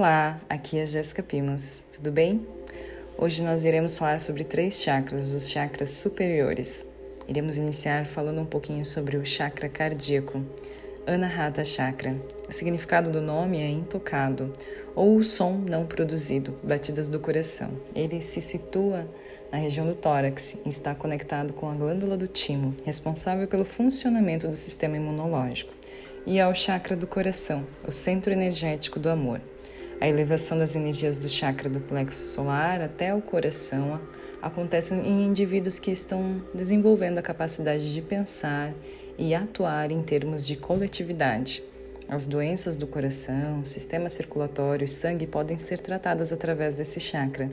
Olá, aqui é Jéssica Pimos, tudo bem? Hoje nós iremos falar sobre três chakras, os chakras superiores. Iremos iniciar falando um pouquinho sobre o chakra cardíaco, Anahata Chakra. O significado do nome é intocado, ou o som não produzido, batidas do coração. Ele se situa na região do tórax e está conectado com a glândula do timo, responsável pelo funcionamento do sistema imunológico, e ao chakra do coração, o centro energético do amor. A elevação das energias do chakra do plexo solar até o coração acontece em indivíduos que estão desenvolvendo a capacidade de pensar e atuar em termos de coletividade. As doenças do coração, sistema circulatório e sangue podem ser tratadas através desse chakra.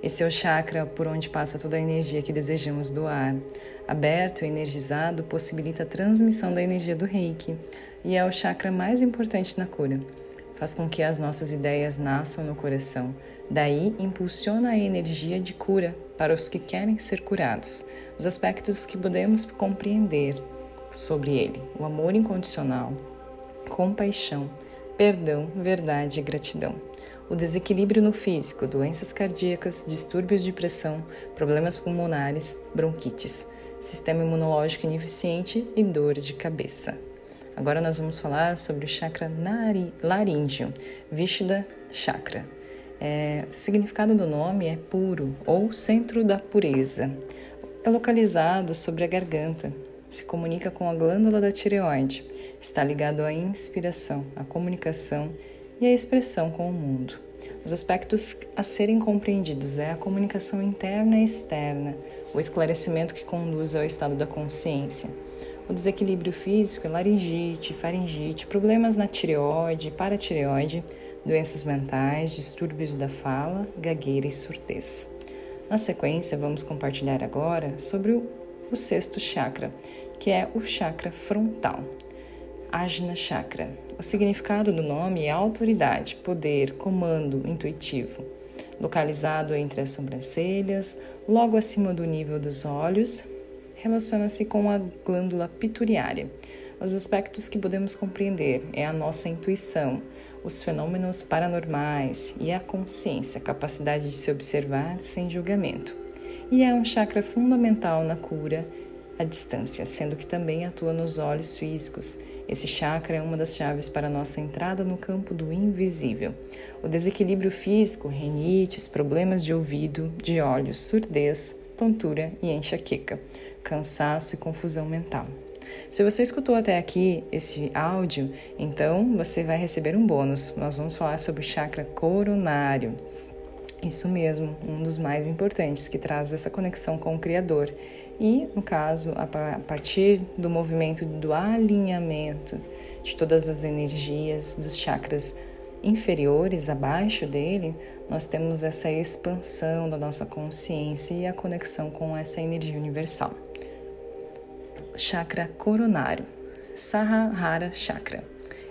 Esse é o chakra por onde passa toda a energia que desejamos doar. Aberto e energizado possibilita a transmissão da energia do reiki e é o chakra mais importante na cura faz com que as nossas ideias nasçam no coração. Daí, impulsiona a energia de cura para os que querem ser curados, os aspectos que podemos compreender sobre ele: o amor incondicional, compaixão, perdão, verdade e gratidão. O desequilíbrio no físico, doenças cardíacas, distúrbios de pressão, problemas pulmonares, bronquites, sistema imunológico ineficiente e dor de cabeça. Agora nós vamos falar sobre o chakra nari, laríngeo, Vishuddha Chakra. É, significado do nome é puro ou centro da pureza. É localizado sobre a garganta, se comunica com a glândula da tireoide, está ligado à inspiração, à comunicação e à expressão com o mundo. Os aspectos a serem compreendidos é a comunicação interna e externa, o esclarecimento que conduz ao estado da consciência o desequilíbrio físico é laringite, faringite, problemas na tireoide, paratireoide, doenças mentais, distúrbios da fala, gagueira e surdez. Na sequência, vamos compartilhar agora sobre o, o sexto chakra, que é o chakra frontal. Ajna Chakra. O significado do nome é autoridade, poder, comando intuitivo. Localizado entre as sobrancelhas, logo acima do nível dos olhos, relaciona-se com a glândula pituitária. Os aspectos que podemos compreender é a nossa intuição, os fenômenos paranormais e a consciência, a capacidade de se observar sem julgamento. E é um chakra fundamental na cura à distância, sendo que também atua nos olhos físicos. Esse chakra é uma das chaves para nossa entrada no campo do invisível. O desequilíbrio físico, renites, problemas de ouvido, de olhos, surdez, tontura e enxaqueca cansaço e confusão mental. Se você escutou até aqui esse áudio, então você vai receber um bônus. Nós vamos falar sobre o chakra coronário. Isso mesmo, um dos mais importantes, que traz essa conexão com o Criador. E, no caso, a partir do movimento do alinhamento de todas as energias dos chakras inferiores, abaixo dele, nós temos essa expansão da nossa consciência e a conexão com essa energia universal chakra coronário, Sahara Chakra.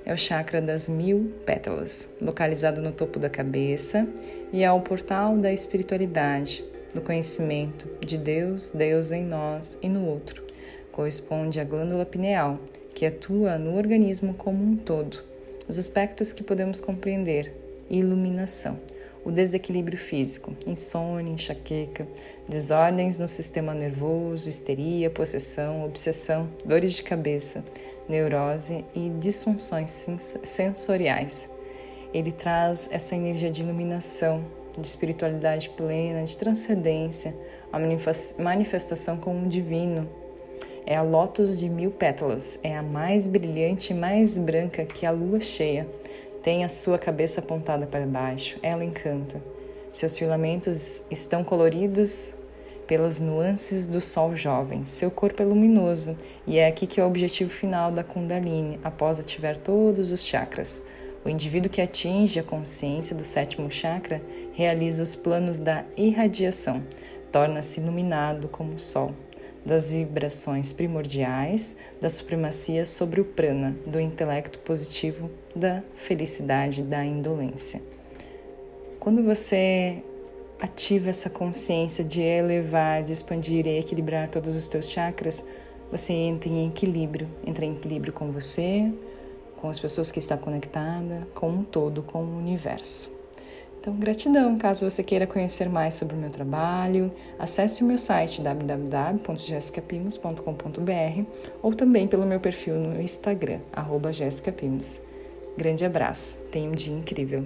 É o chakra das mil pétalas, localizado no topo da cabeça e é o portal da espiritualidade, do conhecimento de Deus, Deus em nós e no outro. Corresponde à glândula pineal, que atua no organismo como um todo. Os aspectos que podemos compreender: iluminação o desequilíbrio físico, insônia, enxaqueca, desordens no sistema nervoso, histeria, possessão, obsessão, dores de cabeça, neurose e disfunções sensoriais. Ele traz essa energia de iluminação, de espiritualidade plena, de transcendência, a manifestação com o divino. É a lótus de mil pétalas, é a mais brilhante e mais branca que a lua cheia tem a sua cabeça apontada para baixo, ela encanta. Seus filamentos estão coloridos pelas nuances do sol jovem. Seu corpo é luminoso e é aqui que é o objetivo final da Kundalini, após ativar todos os chakras. O indivíduo que atinge a consciência do sétimo chakra realiza os planos da irradiação, torna-se iluminado como o sol das vibrações primordiais, da supremacia sobre o prana, do intelecto positivo, da felicidade, da indolência. Quando você ativa essa consciência de elevar, de expandir e equilibrar todos os teus chakras, você entra em equilíbrio, entra em equilíbrio com você, com as pessoas que está conectada, com um todo, com o universo. Então, gratidão. Caso você queira conhecer mais sobre o meu trabalho, acesse o meu site www.jessicapimos.com.br ou também pelo meu perfil no Instagram, arroba Grande abraço. Tenha um dia incrível.